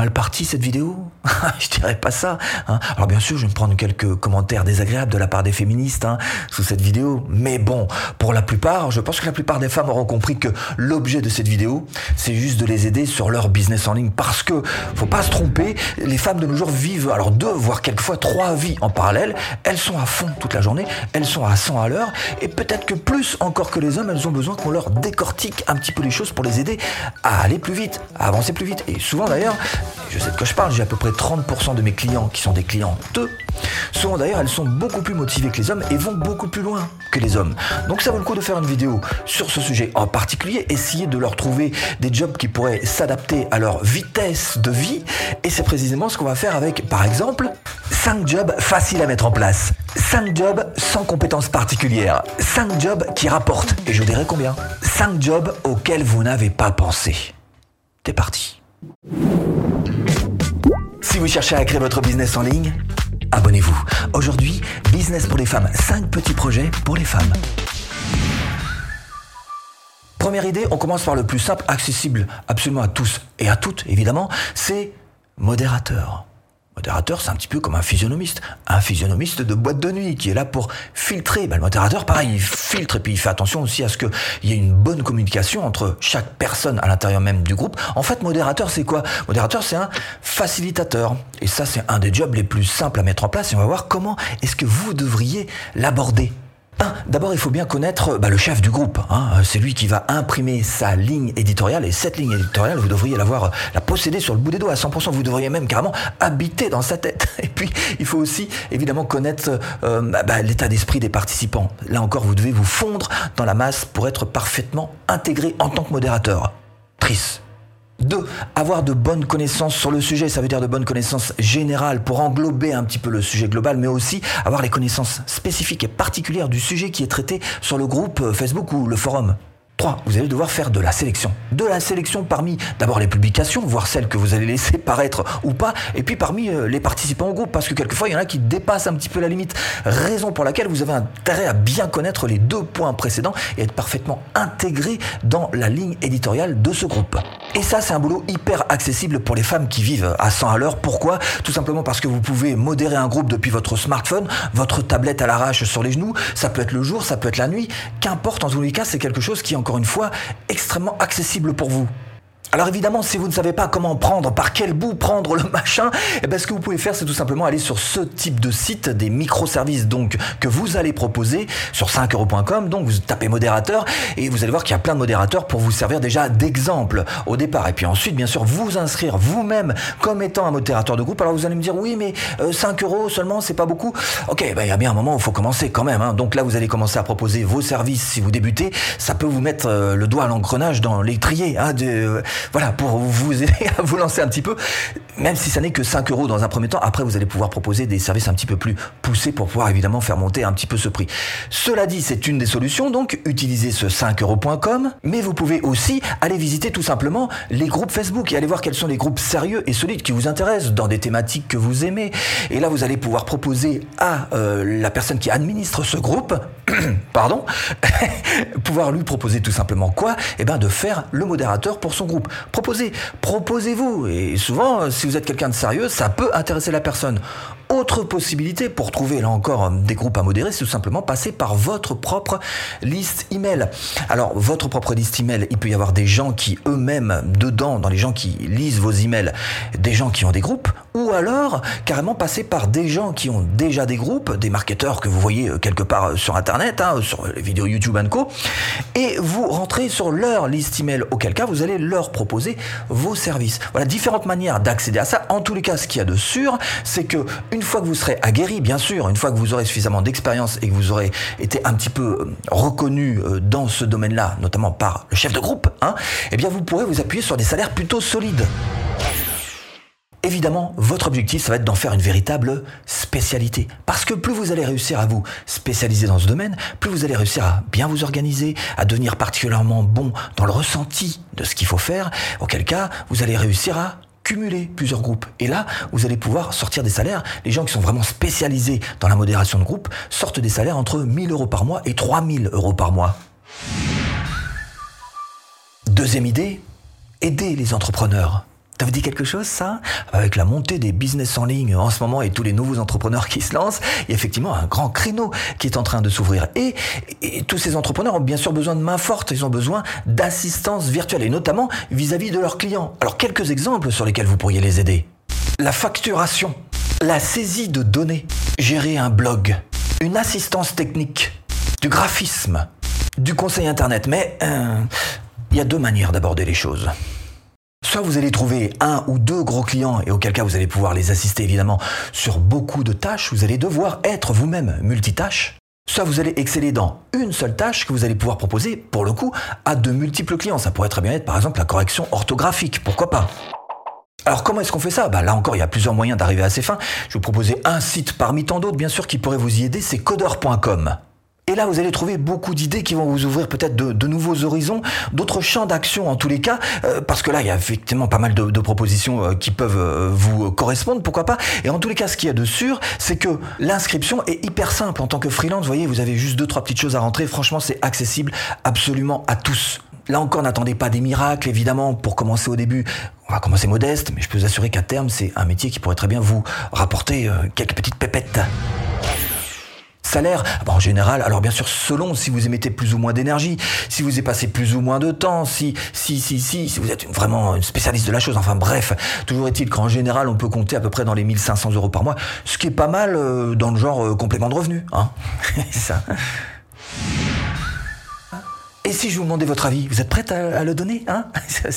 mal partie cette vidéo Je dirais pas ça. hein. Alors bien sûr, je vais me prendre quelques commentaires désagréables de la part des féministes hein, sous cette vidéo, mais bon, pour la plupart, je pense que la plupart des femmes auront compris que l'objet de cette vidéo, c'est juste de les aider sur leur business en ligne, parce que faut pas se tromper, les femmes de nos jours vivent alors deux, voire quelquefois trois vies en parallèle. Elles sont à fond toute la journée, elles sont à 100 à l'heure, et peut-être que plus encore que les hommes, elles ont besoin qu'on leur décortique un petit peu les choses pour les aider à aller plus vite, à avancer plus vite. Et souvent d'ailleurs, je sais de quoi je parle, j'ai à peu près 30% de mes clients qui sont des clients eux. Souvent d'ailleurs, elles sont beaucoup plus motivées que les hommes et vont beaucoup plus loin que les hommes. Donc ça vaut le coup de faire une vidéo sur ce sujet en particulier, essayer de leur trouver des jobs qui pourraient s'adapter à leur vitesse de vie. Et c'est précisément ce qu'on va faire avec, par exemple, 5 jobs faciles à mettre en place. 5 jobs sans compétences particulières. 5 jobs qui rapportent. Et je vous dirai combien? 5 jobs auxquels vous n'avez pas pensé. C'est parti. Si vous cherchez à créer votre business en ligne, abonnez-vous. Aujourd'hui, Business pour les femmes, 5 petits projets pour les femmes. Première idée, on commence par le plus simple, accessible absolument à tous et à toutes, évidemment, c'est modérateur. Modérateur, c'est un petit peu comme un physionomiste. Un physionomiste de boîte de nuit qui est là pour filtrer. Ben, le modérateur, pareil, il filtre et puis il fait attention aussi à ce qu'il y ait une bonne communication entre chaque personne à l'intérieur même du groupe. En fait, modérateur, c'est quoi? Modérateur, c'est un facilitateur. Et ça, c'est un des jobs les plus simples à mettre en place. Et on va voir comment est-ce que vous devriez l'aborder. D'abord, il faut bien connaître bah, le chef du groupe. hein. C'est lui qui va imprimer sa ligne éditoriale. Et cette ligne éditoriale, vous devriez l'avoir, euh, la posséder sur le bout des doigts à 100%. Vous devriez même carrément habiter dans sa tête. Et puis, il faut aussi évidemment connaître euh, bah, bah, l'état d'esprit des participants. Là encore, vous devez vous fondre dans la masse pour être parfaitement intégré en tant que modérateur. Trice. Deux, avoir de bonnes connaissances sur le sujet, ça veut dire de bonnes connaissances générales pour englober un petit peu le sujet global, mais aussi avoir les connaissances spécifiques et particulières du sujet qui est traité sur le groupe euh, Facebook ou le forum. 3. Vous allez devoir faire de la sélection. De la sélection parmi d'abord les publications, voir celles que vous allez laisser paraître ou pas, et puis parmi euh, les participants au groupe, parce que quelquefois il y en a qui dépassent un petit peu la limite. Raison pour laquelle vous avez intérêt à bien connaître les deux points précédents et être parfaitement intégré dans la ligne éditoriale de ce groupe. Et ça, c'est un boulot hyper accessible pour les femmes qui vivent à 100 à l'heure. Pourquoi? Tout simplement parce que vous pouvez modérer un groupe depuis votre smartphone, votre tablette à l'arrache sur les genoux. Ça peut être le jour, ça peut être la nuit. Qu'importe, en tous les cas, c'est quelque chose qui est une fois extrêmement accessible pour vous. Alors évidemment, si vous ne savez pas comment prendre, par quel bout prendre le machin, eh ben, ce que vous pouvez faire, c'est tout simplement aller sur ce type de site, des microservices donc que vous allez proposer sur 5euros.com. Donc vous tapez modérateur et vous allez voir qu'il y a plein de modérateurs pour vous servir déjà d'exemple au départ. Et puis ensuite, bien sûr, vous inscrire vous-même comme étant un modérateur de groupe. Alors vous allez me dire, oui, mais euh, 5 euros seulement, c'est pas beaucoup. Ok, ben, il y a bien un moment où il faut commencer quand même. hein. Donc là, vous allez commencer à proposer vos services si vous débutez. Ça peut vous mettre euh, le doigt à l'engrenage dans l'étrier. Hein, euh, voilà, pour vous aider à vous lancer un petit peu, même si ça n'est que 5 euros dans un premier temps. Après, vous allez pouvoir proposer des services un petit peu plus poussés pour pouvoir évidemment faire monter un petit peu ce prix. Cela dit, c'est une des solutions, donc utilisez ce 5euros.com, mais vous pouvez aussi aller visiter tout simplement les groupes Facebook et aller voir quels sont les groupes sérieux et solides qui vous intéressent dans des thématiques que vous aimez. Et là, vous allez pouvoir proposer à euh, la personne qui administre ce groupe, pardon, pouvoir lui proposer tout simplement quoi? Eh bien, de faire le modérateur pour son groupe. Proposez, proposez-vous. Et souvent, si vous êtes quelqu'un de sérieux, ça peut intéresser la personne. Autre possibilité pour trouver là encore euh, des groupes à modérer, c'est tout simplement passer par votre propre liste email. Alors votre propre liste email, il peut y avoir des gens qui eux-mêmes dedans, dans les gens qui lisent vos emails, des gens qui ont des groupes, ou alors carrément passer par des gens qui ont déjà des groupes, des marketeurs que vous voyez euh, quelque part euh, sur internet, hein, sur les vidéos YouTube Co, et vous rentrez sur leur liste email. Auquel cas vous allez leur proposer vos services. Voilà différentes manières d'accéder à ça. En tous les cas, ce qu'il y a de sûr, c'est que une fois que vous serez aguerri, bien sûr, une fois que vous aurez suffisamment d'expérience et que vous aurez été un petit peu euh, reconnu euh, dans ce domaine-là, notamment par le chef de groupe, hein, eh bien vous pourrez vous appuyer sur des salaires plutôt solides. Évidemment, votre objectif, ça va être d'en faire une véritable spécialité. Parce que plus vous allez réussir à vous spécialiser dans ce domaine, plus vous allez réussir à bien vous organiser, à devenir particulièrement bon dans le ressenti de ce qu'il faut faire, auquel cas, vous allez réussir à cumuler plusieurs groupes. Et là, vous allez pouvoir sortir des salaires. Les gens qui sont vraiment spécialisés dans la modération de groupe sortent des salaires entre 1000 euros par mois et 3000 euros par mois. Deuxième idée, aider les entrepreneurs. Ça vous dit quelque chose, ça? Avec la montée des business en ligne en ce moment et tous les nouveaux entrepreneurs qui se lancent, il y a effectivement un grand créneau qui est en train de s'ouvrir. Et, tous ces entrepreneurs ont bien sûr besoin de mains fortes, ils ont besoin d'assistance virtuelle, et notamment vis-à-vis -vis de leurs clients. Alors quelques exemples sur lesquels vous pourriez les aider. La facturation, la saisie de données, gérer un blog, une assistance technique, du graphisme, du conseil Internet. Mais euh, il y a deux manières d'aborder les choses. Soit vous allez trouver un ou deux gros clients et auquel cas vous allez pouvoir les assister évidemment sur beaucoup de tâches, vous allez devoir être vous-même multitâche. Soit vous allez exceller dans une seule tâche que vous allez pouvoir proposer, pour le coup, à de multiples clients. Ça pourrait très bien être par exemple la correction orthographique, pourquoi pas alors comment est-ce qu'on fait ça? Bah, Là encore, il y a plusieurs moyens d'arriver à ces fins. Je vais vous proposer un site parmi tant d'autres, bien sûr, qui pourrait vous y aider, c'est codeur.com. Et là, vous allez trouver beaucoup d'idées qui vont vous ouvrir peut-être de, nouveaux horizons, d'autres champs d'action en tous les cas, euh, parce que là, il y a effectivement pas mal de, propositions euh, qui peuvent euh, vous correspondre, pourquoi pas. Et en tous les cas, ce qu'il y a de sûr, c'est que l'inscription est hyper simple. En tant que freelance, vous voyez, vous avez juste deux, trois petites choses à rentrer. Franchement, c'est accessible absolument à tous. Là encore, n'attendez pas des miracles, évidemment, pour commencer au début. On va commencer modeste, mais je peux vous assurer qu'à terme, c'est un métier qui pourrait très bien vous rapporter quelques petites pépettes. Salaire, en général, alors bien sûr, selon si vous émettez plus ou moins d'énergie, si vous y passé plus ou moins de temps, si, si, si, si, si vous êtes vraiment une spécialiste de la chose, enfin bref, toujours est-il qu'en général, on peut compter à peu près dans les 1500 euros par mois, ce qui est pas mal euh, dans le genre euh, complément de revenu, hein. ça. Et si je vous demandais votre avis, vous êtes prête à, le donner hein?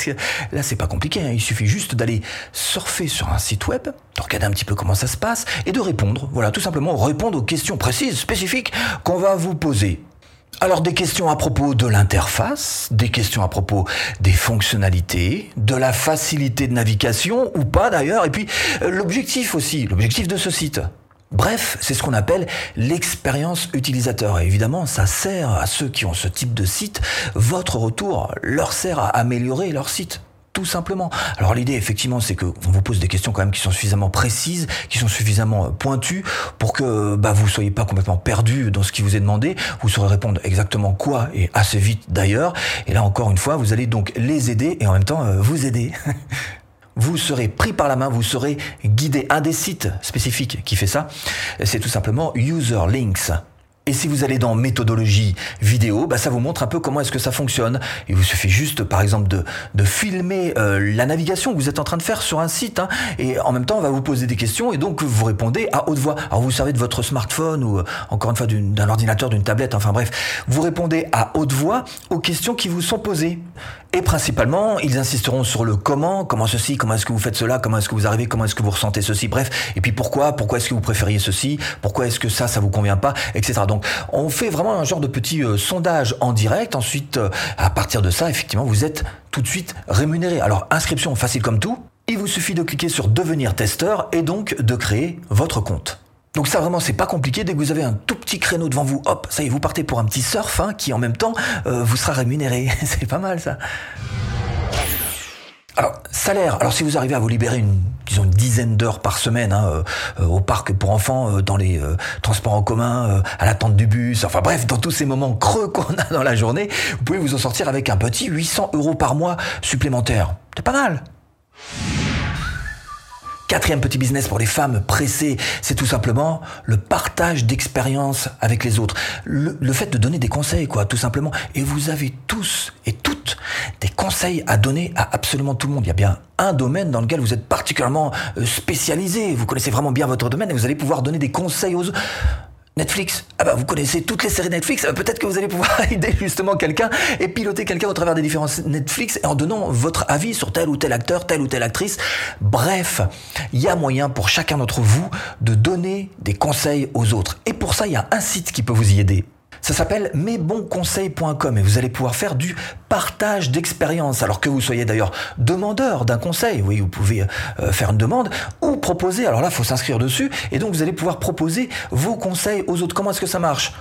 Là, c'est pas compliqué. Hein. Il suffit juste d'aller surfer sur un site web, de regarder un petit peu comment ça se passe et de répondre. Voilà, tout simplement répondre aux questions précises, spécifiques qu'on va vous poser. Alors des questions à propos de l'interface, des questions à propos des fonctionnalités, de la facilité de navigation ou pas d'ailleurs, et puis euh, l'objectif aussi, l'objectif de ce site. Bref, c'est ce qu'on appelle l'expérience utilisateur. Et évidemment, ça sert à ceux qui ont ce type de site. Votre retour leur sert à améliorer leur site tout simplement. Alors l'idée effectivement c'est que on vous pose des questions quand même qui sont suffisamment précises, qui sont suffisamment pointues pour que bah, vous soyez pas complètement perdu dans ce qui vous est demandé. Vous saurez répondre exactement quoi et assez vite d'ailleurs. Et là encore une fois, vous allez donc les aider et en même temps euh, vous aider. vous serez pris par la main, vous serez guidé. Un des sites spécifiques qui fait ça, c'est tout simplement User Links. Et si vous allez dans méthodologie vidéo, bah ça vous montre un peu comment est-ce que ça fonctionne. Il vous suffit juste, par exemple, de, de filmer euh, la navigation que vous êtes en train de faire sur un site, hein, et en même temps, on va vous poser des questions, et donc vous répondez à haute voix. Alors vous servez de votre smartphone ou euh, encore une fois d'un ordinateur, d'une tablette, enfin bref, vous répondez à haute voix aux questions qui vous sont posées. Et principalement, ils insisteront sur le comment, comment ceci, comment est-ce que vous faites cela, comment est-ce que vous arrivez, comment est-ce que vous ressentez ceci, bref. Et puis pourquoi, pourquoi est-ce que vous préfériez ceci, pourquoi est-ce que ça, ça vous convient pas, etc. Donc, on fait vraiment un genre de petit euh, sondage en direct. Ensuite, euh, à partir de ça, effectivement, vous êtes tout de suite rémunéré. Alors, inscription facile comme tout. Il vous suffit de cliquer sur devenir testeur et donc de créer votre compte. Donc ça vraiment c'est pas compliqué, dès que vous avez un tout petit créneau devant vous, hop, ça y est, vous partez pour un petit surf hein, qui en même temps euh, vous sera rémunéré. c'est pas mal ça. Alors, salaire. Alors, si vous arrivez à vous libérer une, disons, une dizaine d'heures par semaine hein, euh, au parc pour enfants, euh, dans les transports en commun, à l'attente du bus, enfin bref, dans tous ces moments creux qu'on a dans la journée, vous pouvez vous en sortir avec un petit 800 euros par mois supplémentaire. C'est pas mal. Quatrième petit business pour les femmes pressées, c'est tout simplement le partage d'expériences avec les autres. Le, fait de donner des conseils, quoi, tout simplement. Et vous avez tous et toutes des conseils à donner à absolument tout le monde. Il y a bien un domaine dans lequel vous êtes particulièrement euh, spécialisé. Vous connaissez vraiment bien votre domaine et vous allez pouvoir donner des conseils aux autres. Netflix. Ah bah vous connaissez toutes les séries Netflix. Euh, peut-être que vous allez pouvoir aider justement quelqu'un et piloter quelqu'un au travers des différents Netflix en donnant votre avis sur tel ou tel acteur, telle ou telle actrice. Bref, il y a moyen pour chacun d'entre vous de donner des conseils aux autres. Et pour ça, il y a un site qui peut vous y aider. Ça s'appelle mesbonsconseils.com et vous allez pouvoir faire du partage d'expérience. Alors que vous soyez d'ailleurs demandeur d'un conseil, oui, vous pouvez euh, faire une demande ou proposer. Alors là, il faut s'inscrire dessus et donc vous allez pouvoir proposer vos conseils aux autres. Comment est-ce que ça marche?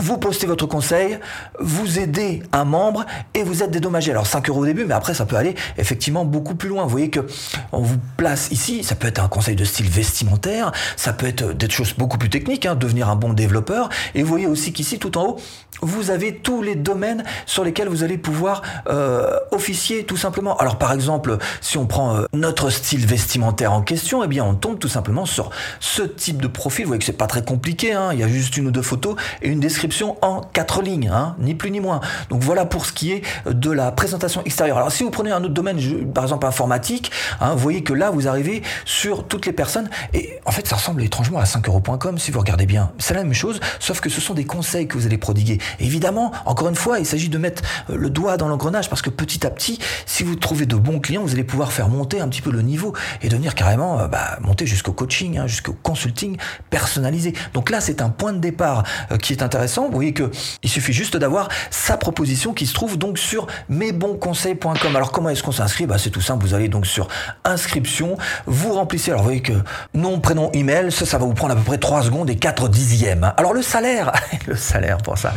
Vous postez votre conseil, vous aidez un membre et vous êtes dédommagé. Alors 5 euros au début, mais après ça peut aller effectivement beaucoup plus loin. Vous voyez que on vous place ici, ça peut être un conseil de style vestimentaire, ça peut être des choses beaucoup plus techniques, hein, devenir un bon développeur. Et vous voyez aussi qu'ici, tout en haut, vous avez tous les domaines sur lesquels vous allez pouvoir euh, officier tout simplement. Alors par exemple, si on prend euh, notre style vestimentaire en question, eh bien on tombe tout simplement sur ce type de profil. Vous voyez que c'est pas très compliqué, hein. il y a juste une ou deux photos et une description en quatre lignes, hein, ni plus ni moins. Donc voilà pour ce qui est de la présentation extérieure. Alors si vous prenez un autre domaine, par exemple informatique, hein, vous voyez que là vous arrivez sur toutes les personnes et en fait ça ressemble étrangement à 5euros.com si vous regardez bien. C'est la même chose, sauf que ce sont des conseils que vous allez prodiguer. évidemment, encore une fois, il s'agit de mettre euh, le doigt dans l'engrenage parce que petit à petit, si vous trouvez de bons clients, vous allez pouvoir faire monter un petit peu le niveau et devenir carrément euh, bah, monter jusqu'au coaching, hein, jusqu'au consulting personnalisé. Donc là, c'est un point de départ euh, qui est intéressant vous voyez que il suffit juste d'avoir sa proposition qui se trouve donc sur mesbonsconseils.com. Alors comment est-ce qu'on s'inscrit? Bah, C'est tout simple, vous allez donc sur inscription, vous remplissez, alors vous voyez que nom, prénom, email, ça, ça va vous prendre à peu près 3 secondes et 4 dixièmes. Alors le salaire, le salaire pour ça.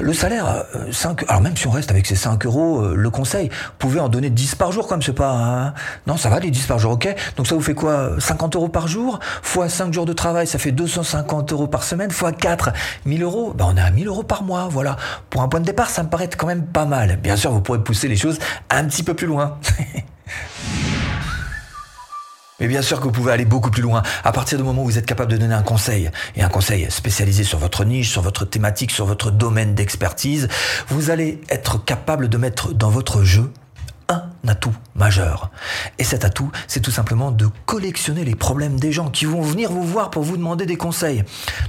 Le salaire, 5, euh, alors même si on reste avec ces 5 euros, euh, le conseil, vous pouvez en donner 10 par jour, comme c'est pas, hein. non, ça va, les 10 par jour, ok. Donc ça vous fait quoi 50 euros par jour, fois 5 jours de travail, ça fait 250 euros par semaine, fois 4, 1000 euros, ben on est à 1000 euros par mois, voilà. Pour un point de départ, ça me paraît quand même pas mal. Bien sûr, vous pourrez pousser les choses un petit peu plus loin. Mais bien sûr que vous pouvez aller beaucoup plus loin. À partir du moment où vous êtes capable de donner un conseil, et un conseil spécialisé sur votre niche, sur votre thématique, sur votre domaine d'expertise, vous allez être capable de mettre dans votre jeu un atout majeur. Et cet atout, c'est tout simplement de collectionner les problèmes des gens qui vont venir vous voir pour vous demander des conseils.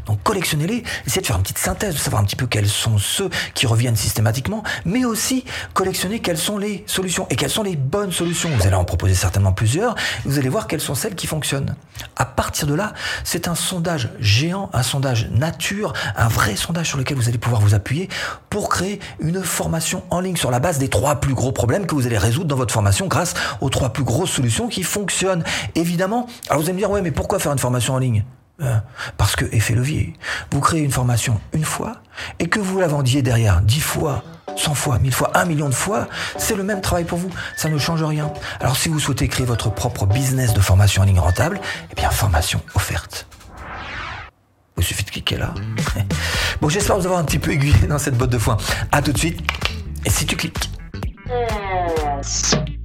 Donc collectionnez-les, essayez de faire une petite synthèse, de savoir un petit peu quels sont ceux qui reviennent systématiquement, mais aussi collectionner quelles sont les solutions et quelles sont les bonnes solutions? Vous allez en proposer certainement plusieurs, vous allez voir quelles sont celles qui fonctionnent. À partir de là, c'est un sondage géant, un sondage nature, un vrai sondage sur lequel vous allez pouvoir vous appuyer pour créer une formation en ligne sur la base des trois plus gros problèmes que vous allez résoudre dans votre formation grâce aux trois plus grosses solutions qui fonctionnent. Évidemment, alors vous allez me dire, ouais, mais pourquoi faire une formation en ligne? Euh, parce que effet levier, vous créez une formation une fois et que vous la vendiez derrière dix fois, cent fois, mille fois, un million de fois, c'est le même travail pour vous. Ça ne change rien. Alors si vous souhaitez créer votre propre business de formation en ligne rentable, eh bien formation offerte. Il suffit de cliquer là. Bon, j'espère vous avoir un petit peu aiguillé dans cette botte de foin. À tout de suite. Et si tu cliques. Podcast.